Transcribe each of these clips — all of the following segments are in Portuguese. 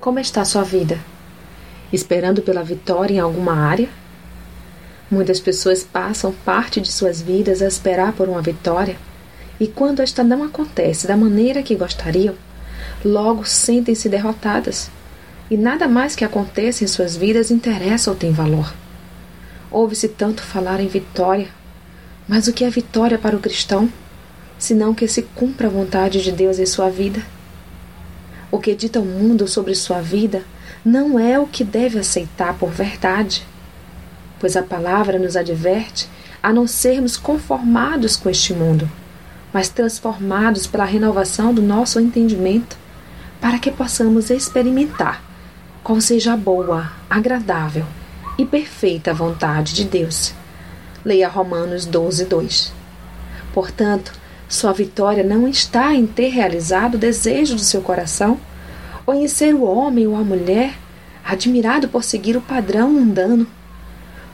Como está sua vida? Esperando pela vitória em alguma área? Muitas pessoas passam parte de suas vidas a esperar por uma vitória, e quando esta não acontece da maneira que gostariam, logo sentem-se derrotadas, e nada mais que aconteça em suas vidas interessa ou tem valor. Ouve-se tanto falar em vitória, mas o que é vitória para o cristão, senão que se cumpra a vontade de Deus em sua vida? O que dita o mundo sobre sua vida não é o que deve aceitar por verdade, pois a palavra nos adverte a não sermos conformados com este mundo, mas transformados pela renovação do nosso entendimento, para que possamos experimentar qual seja a boa, agradável e perfeita vontade de Deus. Leia Romanos 12, 2. Portanto, sua vitória não está em ter realizado o desejo do seu coração ou em ser o homem ou a mulher admirado por seguir o padrão mundano,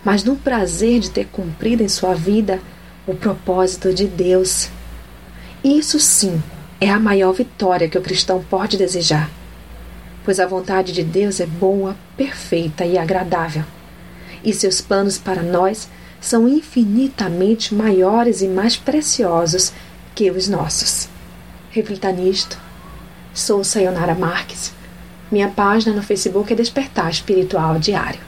mas no prazer de ter cumprido em sua vida o propósito de Deus. Isso sim é a maior vitória que o cristão pode desejar, pois a vontade de Deus é boa, perfeita e agradável, e seus planos para nós são infinitamente maiores e mais preciosos que os nossos. Reflita nisto. Sou Sayonara Marques. Minha página no Facebook é Despertar Espiritual Diário.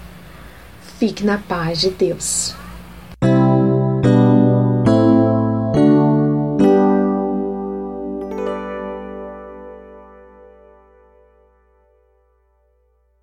Fique na paz de Deus.